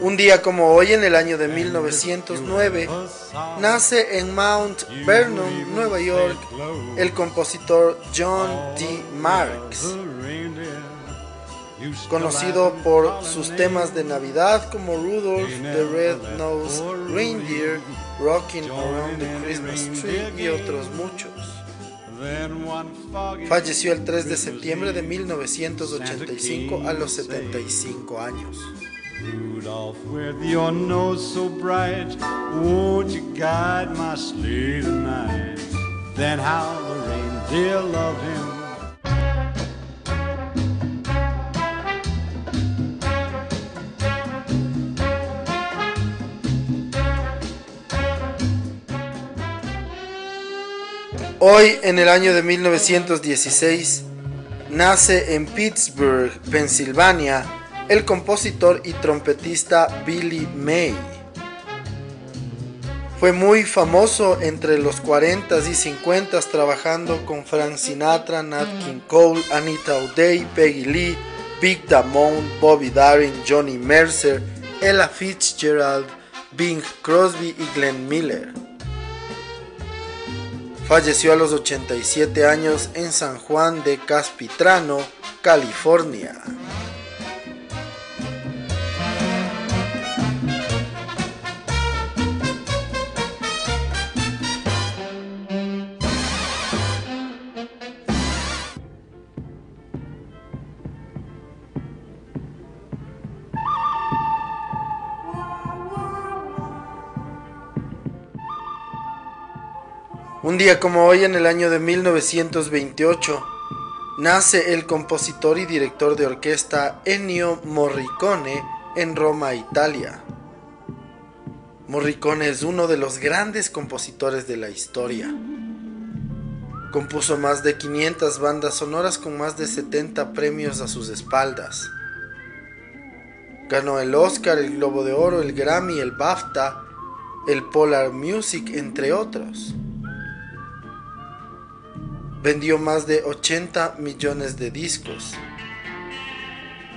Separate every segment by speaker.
Speaker 1: Un día como hoy en el año de 1909, nace en Mount Vernon, Nueva York, el compositor John D. Marks, conocido por sus temas de Navidad como Rudolph the Red-Nosed Reindeer, Rocking Around the Christmas Tree y otros muchos. Falleció el 3 de septiembre de 1985 a los 75 años. Rudolph, with your nose so bright, won't you guide my sleigh tonight? Then how the reindeer loved him. Hoy, en el año de 1916, nace en Pittsburgh, Pensilvania, el compositor y trompetista Billy May. Fue muy famoso entre los 40s y 50s trabajando con Frank Sinatra, Nat King Cole, Anita O'Day, Peggy Lee, Big Damone, Bobby Darin, Johnny Mercer, Ella Fitzgerald, Bing Crosby y Glenn Miller. Falleció a los 87 años en San Juan de Caspitrano, California. Un día como hoy, en el año de 1928, nace el compositor y director de orquesta Ennio Morricone en Roma, Italia. Morricone es uno de los grandes compositores de la historia. Compuso más de 500 bandas sonoras con más de 70 premios a sus espaldas. Ganó el Oscar, el Globo de Oro, el Grammy, el BAFTA, el Polar Music, entre otros vendió más de 80 millones de discos.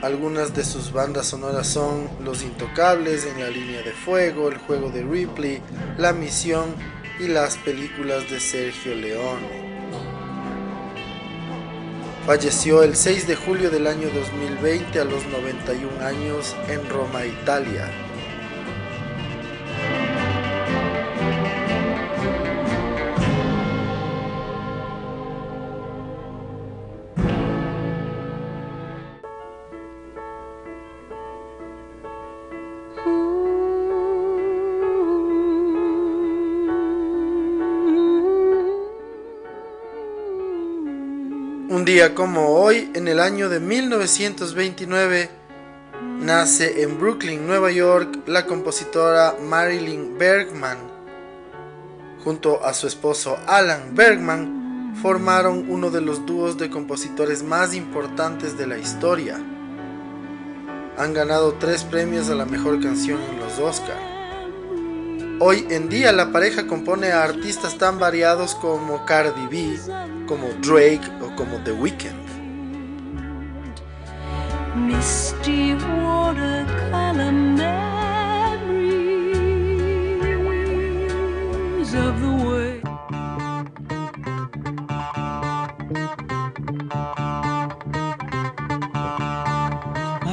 Speaker 1: Algunas de sus bandas sonoras son Los Intocables, En la línea de fuego, El juego de Ripley, La misión y las películas de Sergio Leone. Falleció el 6 de julio del año 2020 a los 91 años en Roma, Italia. Un día como hoy, en el año de 1929, nace en Brooklyn, Nueva York, la compositora Marilyn Bergman. Junto a su esposo Alan Bergman, formaron uno de los dúos de compositores más importantes de la historia. Han ganado tres premios a la mejor canción en los Oscars. Hoy en día la pareja compone a artistas tan variados como Cardi B, como Drake o como The Weeknd.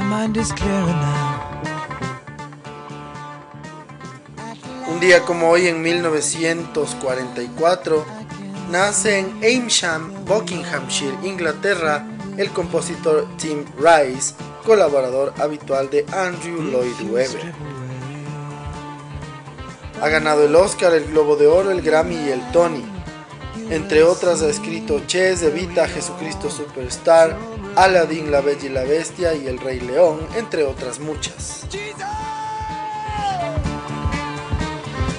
Speaker 1: Mind is. Día como hoy en 1944, nace en Aimsham, Buckinghamshire, Inglaterra, el compositor Tim Rice, colaborador habitual de Andrew Lloyd Webber. Ha ganado el Oscar, el Globo de Oro, el Grammy y el Tony. Entre otras ha escrito Ches, Evita, Jesucristo Superstar, Aladdin, La Bella y la Bestia y El Rey León, entre otras muchas.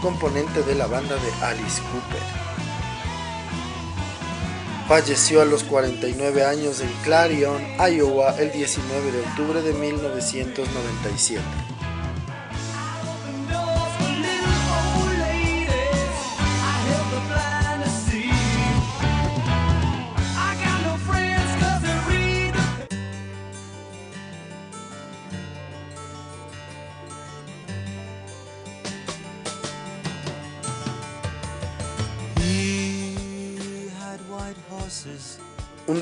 Speaker 1: componente de la banda de Alice Cooper. Falleció a los 49 años en Clarion, Iowa, el 19 de octubre de 1997.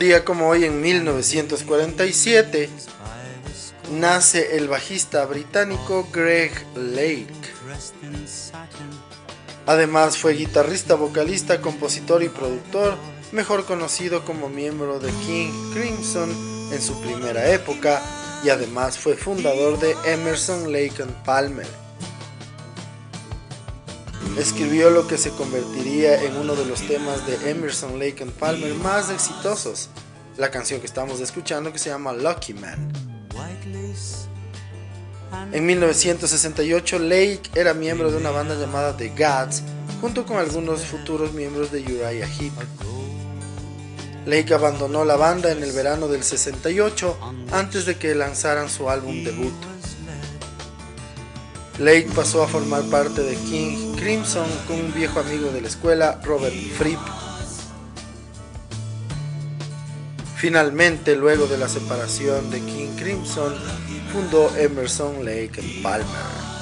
Speaker 1: Día como hoy en 1947 nace el bajista británico Greg Lake. Además fue guitarrista, vocalista, compositor y productor, mejor conocido como miembro de King Crimson en su primera época y además fue fundador de Emerson Lake and Palmer escribió lo que se convertiría en uno de los temas de Emerson Lake and Palmer más exitosos, la canción que estamos escuchando que se llama Lucky Man. En 1968 Lake era miembro de una banda llamada The Gods junto con algunos futuros miembros de Uriah Heep. Lake abandonó la banda en el verano del 68 antes de que lanzaran su álbum debut. Lake pasó a formar parte de King Crimson con un viejo amigo de la escuela, Robert Fripp. Finalmente, luego de la separación de King Crimson, fundó Emerson Lake Palmer.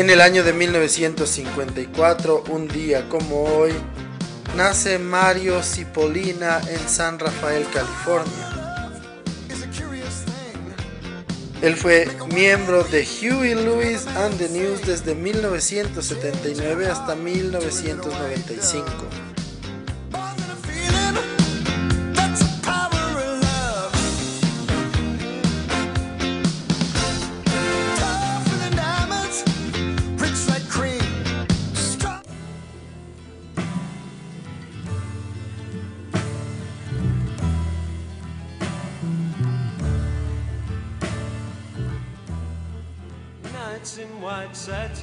Speaker 1: En el año de 1954, un día como hoy, nace Mario Cipollina en San Rafael, California. Él fue miembro de Huey Lewis and the News desde 1979 hasta 1995.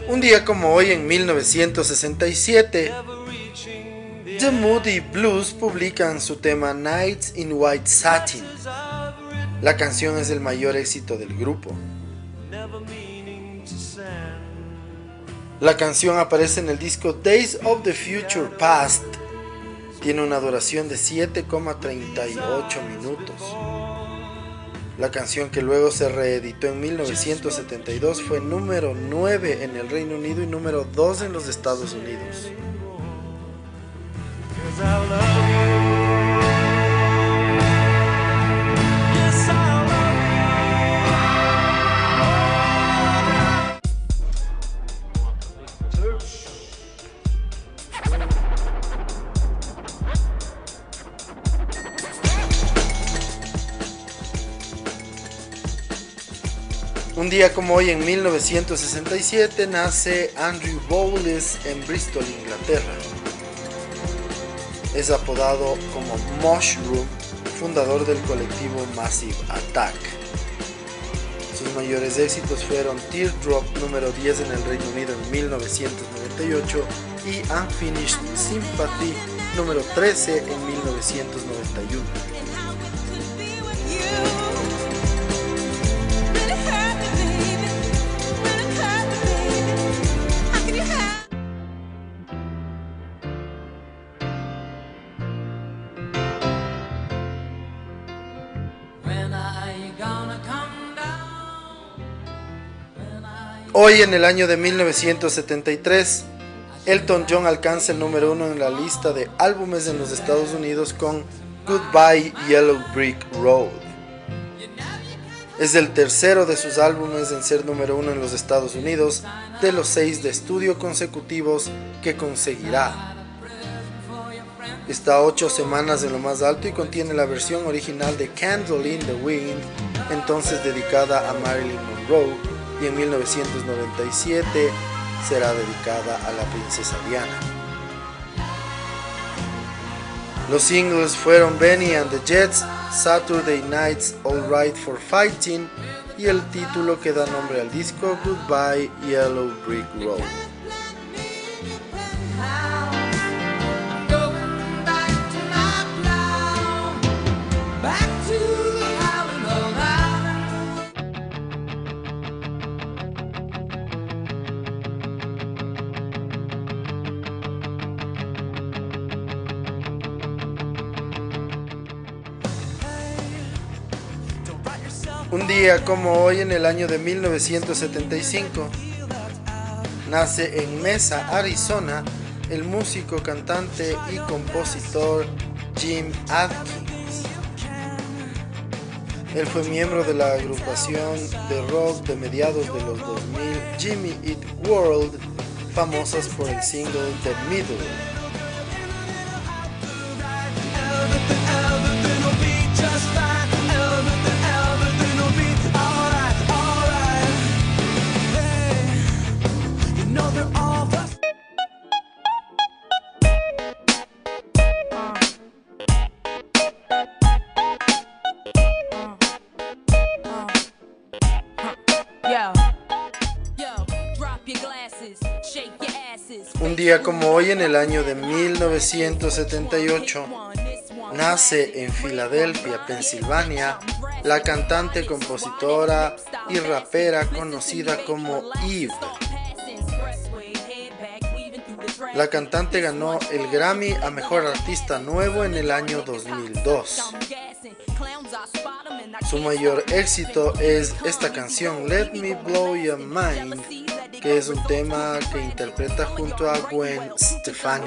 Speaker 1: Un día como hoy en 1967, The Moody Blues publican su tema Nights in White Satin. La canción es el mayor éxito del grupo. La canción aparece en el disco Days of the Future Past. Tiene una duración de 7,38 minutos. La canción que luego se reeditó en 1972 fue número 9 en el Reino Unido y número 2 en los Estados Unidos. Un día como hoy en 1967 nace Andrew Bowles en Bristol, Inglaterra. Es apodado como Mushroom, fundador del colectivo Massive Attack. Sus mayores éxitos fueron Teardrop número 10 en el Reino Unido en 1998 y Unfinished Sympathy número 13 en 1991. Hoy en el año de 1973, Elton John alcanza el número uno en la lista de álbumes en los Estados Unidos con Goodbye Yellow Brick Road. Es el tercero de sus álbumes en ser número uno en los Estados Unidos, de los seis de estudio consecutivos que conseguirá. Está ocho semanas en lo más alto y contiene la versión original de Candle in the Wind, entonces dedicada a Marilyn Monroe y en 1997 será dedicada a la princesa Diana. Los singles fueron Benny and the Jets, Saturday Night's All Right for Fighting y el título que da nombre al disco Goodbye Yellow Brick Road. Como hoy en el año de 1975, nace en Mesa, Arizona, el músico, cantante y compositor Jim Atkins. Él fue miembro de la agrupación de rock de mediados de los 2000 Jimmy Eat World, famosas por el single The Middle. Hoy en el año de 1978, nace en Filadelfia, Pensilvania, la cantante, compositora y rapera conocida como Eve. La cantante ganó el Grammy a Mejor Artista Nuevo en el año 2002. Su mayor éxito es esta canción, Let Me Blow Your Mind, que es un tema que interpreta junto a Gwen Stefani.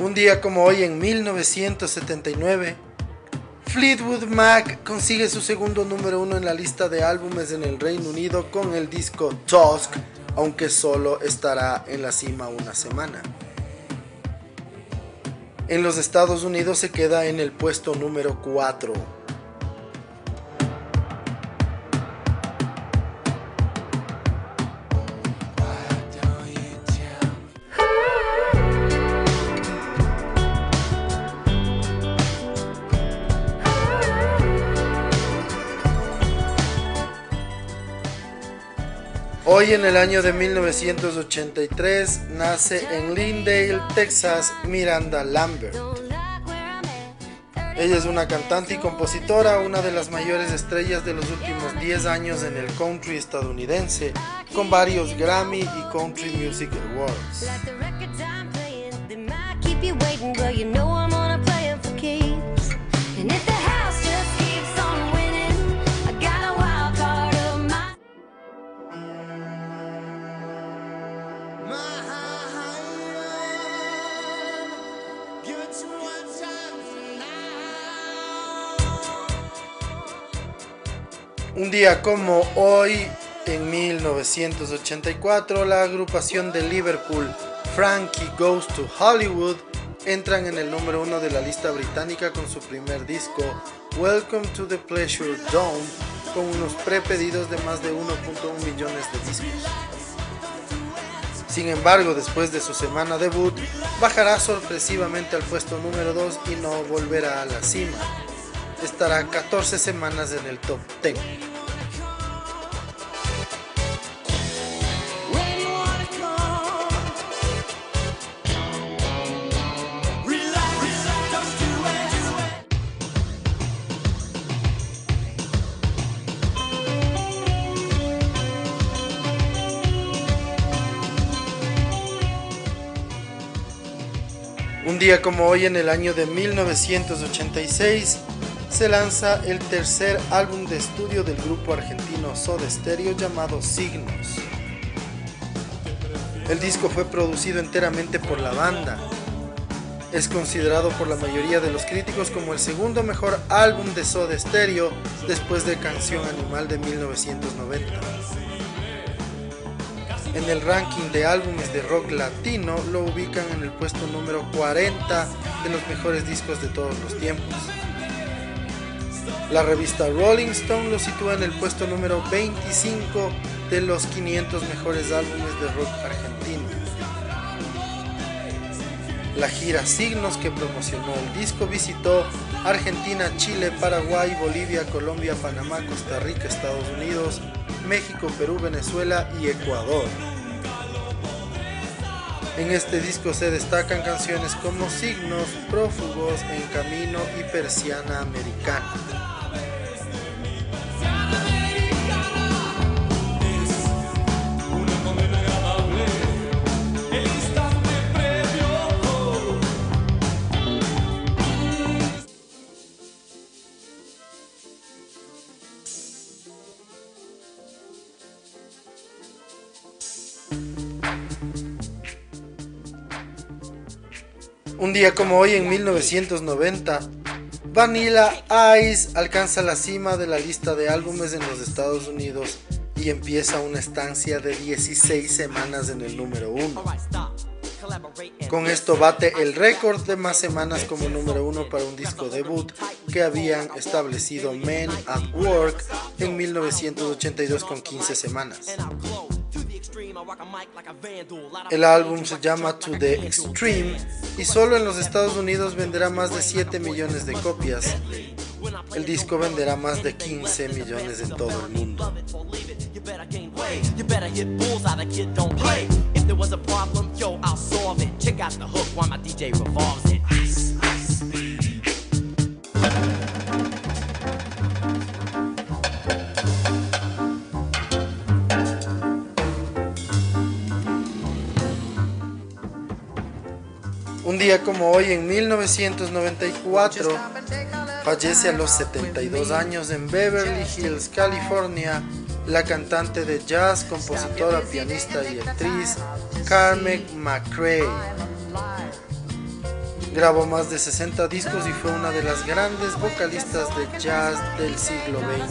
Speaker 1: Un día como hoy en 1979, Fleetwood Mac consigue su segundo número uno en la lista de álbumes en el Reino Unido con el disco Tusk, aunque solo estará en la cima una semana. En los Estados Unidos se queda en el puesto número 4. Hoy en el año de 1983 nace en Lindale, Texas, Miranda Lambert. Ella es una cantante y compositora, una de las mayores estrellas de los últimos 10 años en el country estadounidense, con varios Grammy y Country Music Awards. Un día como hoy, en 1984, la agrupación de Liverpool Frankie Goes to Hollywood entran en el número uno de la lista británica con su primer disco Welcome to the Pleasure Dome con unos prepedidos de más de 1.1 millones de discos. Sin embargo, después de su semana debut, bajará sorpresivamente al puesto número 2 y no volverá a la cima estará 14 semanas en el top 10. Un día como hoy en el año de 1986 se lanza el tercer álbum de estudio del grupo argentino Soda Stereo llamado Signos. El disco fue producido enteramente por la banda. Es considerado por la mayoría de los críticos como el segundo mejor álbum de Soda Stereo después de Canción Animal de 1990. En el ranking de álbumes de rock latino lo ubican en el puesto número 40 de los mejores discos de todos los tiempos. La revista Rolling Stone lo sitúa en el puesto número 25 de los 500 mejores álbumes de rock argentino. La gira Signos que promocionó el disco visitó Argentina, Chile, Paraguay, Bolivia, Colombia, Panamá, Costa Rica, Estados Unidos, México, Perú, Venezuela y Ecuador. En este disco se destacan canciones como Signos, Prófugos, En Camino y Persiana Americana. Día como hoy en 1990, Vanilla Ice alcanza la cima de la lista de álbumes en los Estados Unidos y empieza una estancia de 16 semanas en el número 1. Con esto bate el récord de más semanas como número 1 para un disco debut que habían establecido Men at Work en 1982 con 15 semanas. El álbum se llama To the Extreme y solo en los Estados Unidos venderá más de 7 millones de copias. El disco venderá más de 15 millones en todo el mundo. Un día como hoy, en 1994, fallece a los 72 años en Beverly Hills, California, la cantante de jazz, compositora, pianista y actriz Carmen McRae. Grabó más de 60 discos y fue una de las grandes vocalistas de jazz del siglo XX.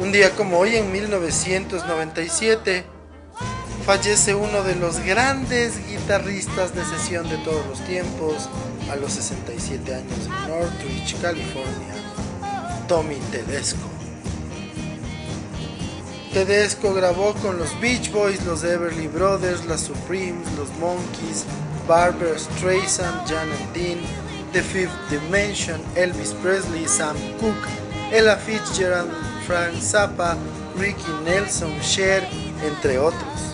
Speaker 1: Un día como hoy, en 1997, fallece uno de los grandes guitarristas de sesión de todos los tiempos, a los 67 años en Northridge, California, Tommy Tedesco. Tedesco grabó con los Beach Boys, los Everly Brothers, las Supremes, los Monkeys, Barbara Streisand, Janet Dean, The Fifth Dimension, Elvis Presley, Sam Cooke, Ella Fitzgerald, Frank Zappa, Ricky Nelson, Cher, entre otros.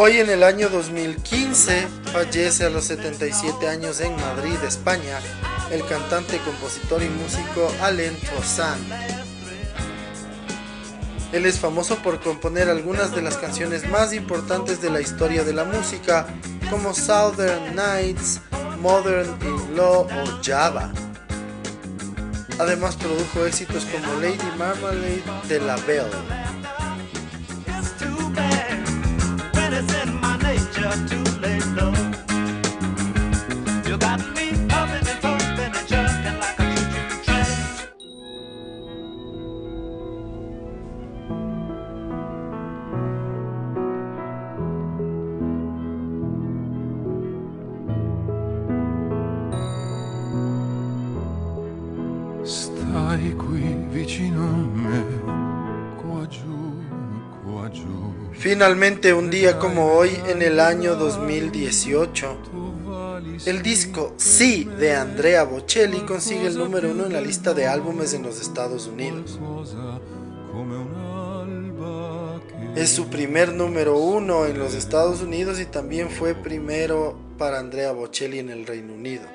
Speaker 1: Hoy en el año 2015 fallece a los 77 años en Madrid, España, el cantante, compositor y músico Alain Toussaint. Él es famoso por componer algunas de las canciones más importantes de la historia de la música, como Southern Nights, Modern in Law o Java. Además produjo éxitos como Lady Marmalade de La Belle.
Speaker 2: Too to lay low.
Speaker 1: Finalmente un día como hoy en el año 2018, el disco Sí de Andrea Bocelli consigue el número uno en la lista de álbumes en los Estados Unidos. Es su primer número uno en los Estados Unidos y también fue primero para Andrea Bocelli en el Reino Unido.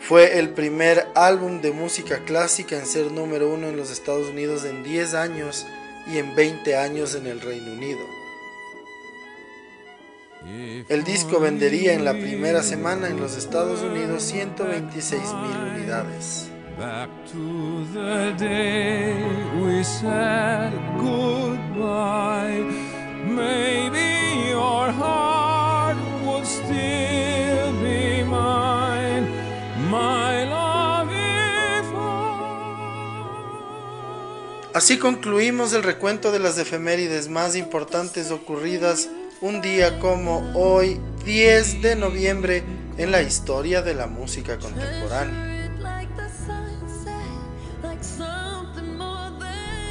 Speaker 1: Fue el primer álbum de música clásica en ser número uno en los Estados Unidos en 10 años y en 20 años en el Reino Unido. El disco vendería en la primera semana en los Estados Unidos 126 mil unidades. Así concluimos el recuento de las efemérides más importantes ocurridas un día como hoy, 10 de noviembre, en la historia de la música contemporánea.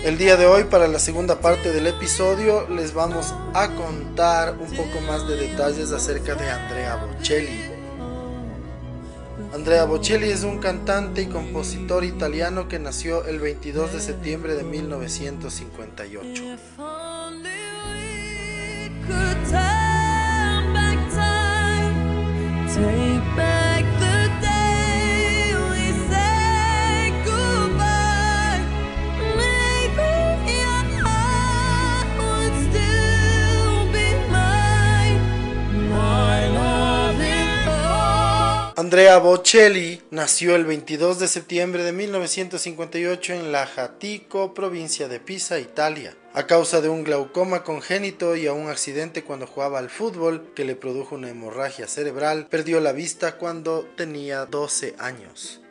Speaker 1: El día de hoy, para la segunda parte del episodio, les vamos a contar un poco más de detalles acerca de Andrea Bocelli. Andrea Bocelli es un cantante y compositor italiano que nació el 22 de septiembre de 1958. Andrea Bocelli nació el 22 de septiembre de 1958 en La Jatico, provincia de Pisa, Italia. A causa de un glaucoma congénito y a un accidente cuando jugaba al fútbol que le produjo una hemorragia cerebral, perdió la vista cuando tenía 12 años.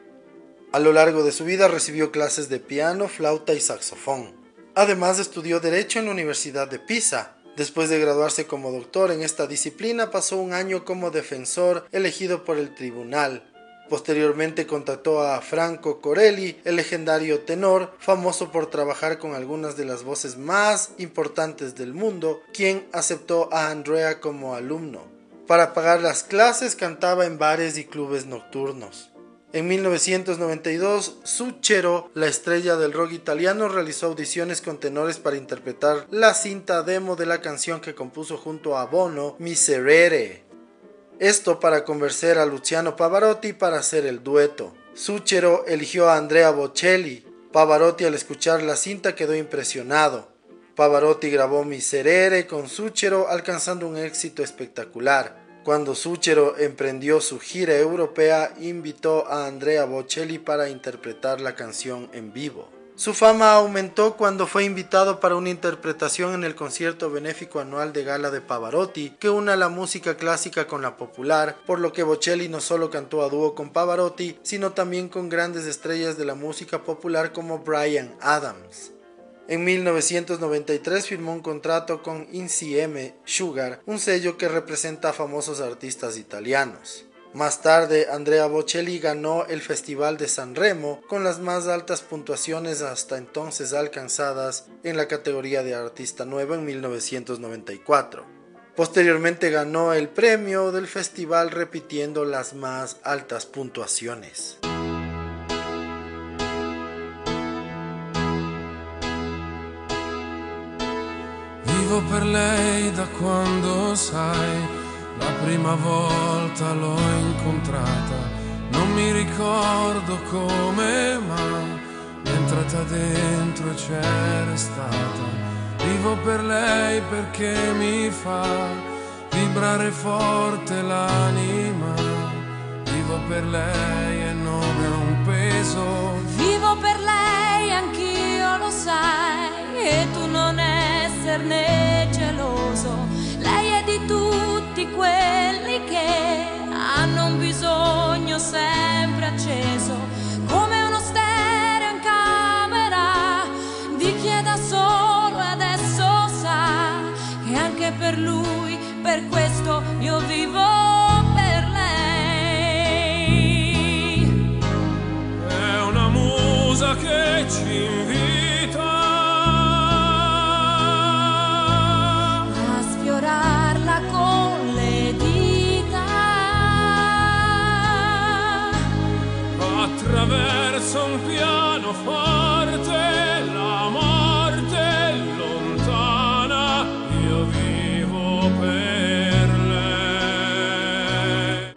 Speaker 1: A lo largo de su vida recibió clases de piano, flauta y saxofón. Además estudió Derecho en la Universidad de Pisa, Después de graduarse como doctor en esta disciplina, pasó un año como defensor elegido por el tribunal. Posteriormente contactó a Franco Corelli, el legendario tenor, famoso por trabajar con algunas de las voces más importantes del mundo, quien aceptó a Andrea como alumno. Para pagar las clases cantaba en bares y clubes nocturnos. En 1992, Suchero, la estrella del rock italiano, realizó audiciones con tenores para interpretar la cinta demo de la canción que compuso junto a Bono, Miserere. Esto para convencer a Luciano Pavarotti para hacer el dueto. Suchero eligió a Andrea Bocelli. Pavarotti al escuchar la cinta quedó impresionado. Pavarotti grabó Miserere con Suchero alcanzando un éxito espectacular. Cuando Suchero emprendió su gira europea, invitó a Andrea Bocelli para interpretar la canción en vivo. Su fama aumentó cuando fue invitado para una interpretación en el concierto benéfico anual de gala de Pavarotti, que una la música clásica con la popular, por lo que Bocelli no solo cantó a dúo con Pavarotti, sino también con grandes estrellas de la música popular como Brian Adams. En 1993 firmó un contrato con Insieme Sugar, un sello que representa a famosos artistas italianos. Más tarde, Andrea Bocelli ganó el Festival de San Remo con las más altas puntuaciones hasta entonces alcanzadas en la categoría de artista nuevo en 1994. Posteriormente ganó el premio del festival repitiendo las más altas puntuaciones.
Speaker 2: Vivo per lei da quando sai, la prima volta l'ho incontrata, non mi ricordo come, ma è entrata dentro e c'era stata. Vivo per lei perché mi fa vibrare forte l'anima. Vivo per lei e non è un peso.
Speaker 3: Vivo per lei, anch'io lo sai, e tu non esserne geloso. Lei è di tutti quelli che hanno un bisogno sempre acceso, come uno stereo in camera di chi è da solo e adesso sa che anche per lui, per questo io vivo
Speaker 2: che ci invita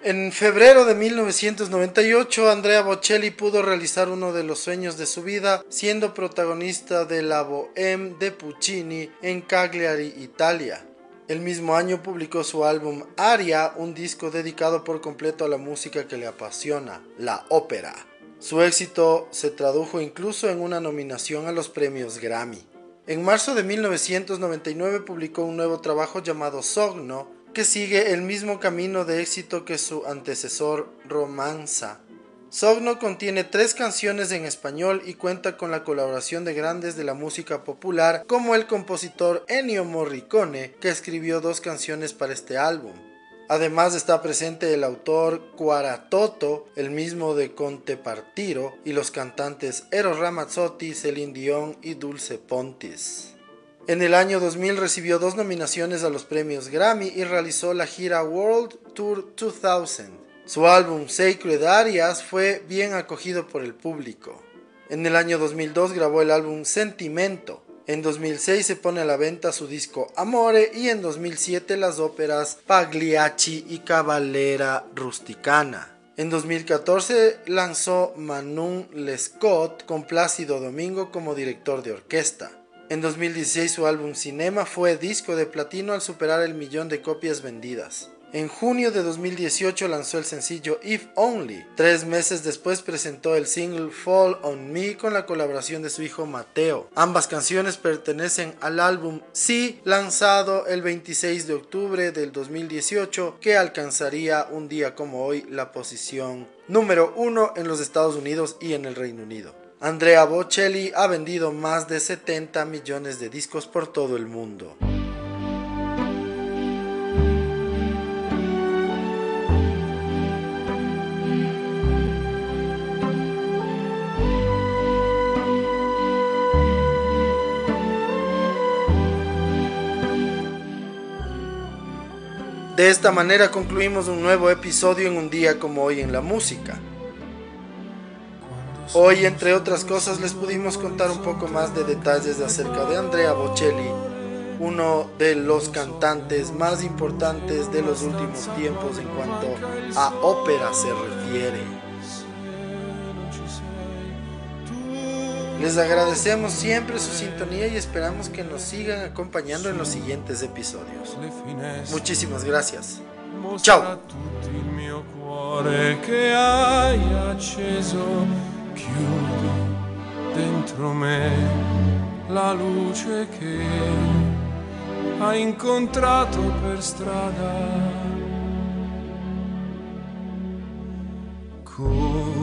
Speaker 1: En febrero de 1998, Andrea Bocelli pudo realizar uno de los sueños de su vida, siendo protagonista de la Bohème de Puccini en Cagliari, Italia. El mismo año publicó su álbum Aria, un disco dedicado por completo a la música que le apasiona, la ópera. Su éxito se tradujo incluso en una nominación a los premios Grammy. En marzo de 1999 publicó un nuevo trabajo llamado Sogno, que sigue el mismo camino de éxito que su antecesor Romanza. Sogno contiene tres canciones en español y cuenta con la colaboración de grandes de la música popular como el compositor Ennio Morricone, que escribió dos canciones para este álbum. Además está presente el autor Cuaratoto, el mismo de Conte Partiro, y los cantantes Eros Ramazzotti, Celine Dion y Dulce Pontis. En el año 2000 recibió dos nominaciones a los premios Grammy y realizó la gira World Tour 2000. Su álbum Sacred Arias fue bien acogido por el público. En el año 2002 grabó el álbum Sentimento. En 2006 se pone a la venta su disco Amore y en 2007 las óperas Pagliacci y Cavallera Rusticana. En 2014 lanzó Manon Lescaut con Plácido Domingo como director de orquesta. En 2016 su álbum Cinema fue disco de platino al superar el millón de copias vendidas. En junio de 2018 lanzó el sencillo If Only. Tres meses después presentó el single Fall on Me con la colaboración de su hijo Mateo. Ambas canciones pertenecen al álbum Sí, lanzado el 26 de octubre del 2018, que alcanzaría un día como hoy la posición número uno en los Estados Unidos y en el Reino Unido. Andrea Bocelli ha vendido más de 70 millones de discos por todo el mundo. De esta manera concluimos un nuevo episodio en un día como hoy en la música. Hoy, entre otras cosas, les pudimos contar un poco más de detalles acerca de Andrea Bocelli, uno de los cantantes más importantes de los últimos tiempos en cuanto a ópera se refiere. Les agradecemos siempre su sintonía y esperamos que nos sigan acompañando en los siguientes episodios. Muchísimas gracias. Ciao.
Speaker 2: dentro me la luce che hai incontrato per strada con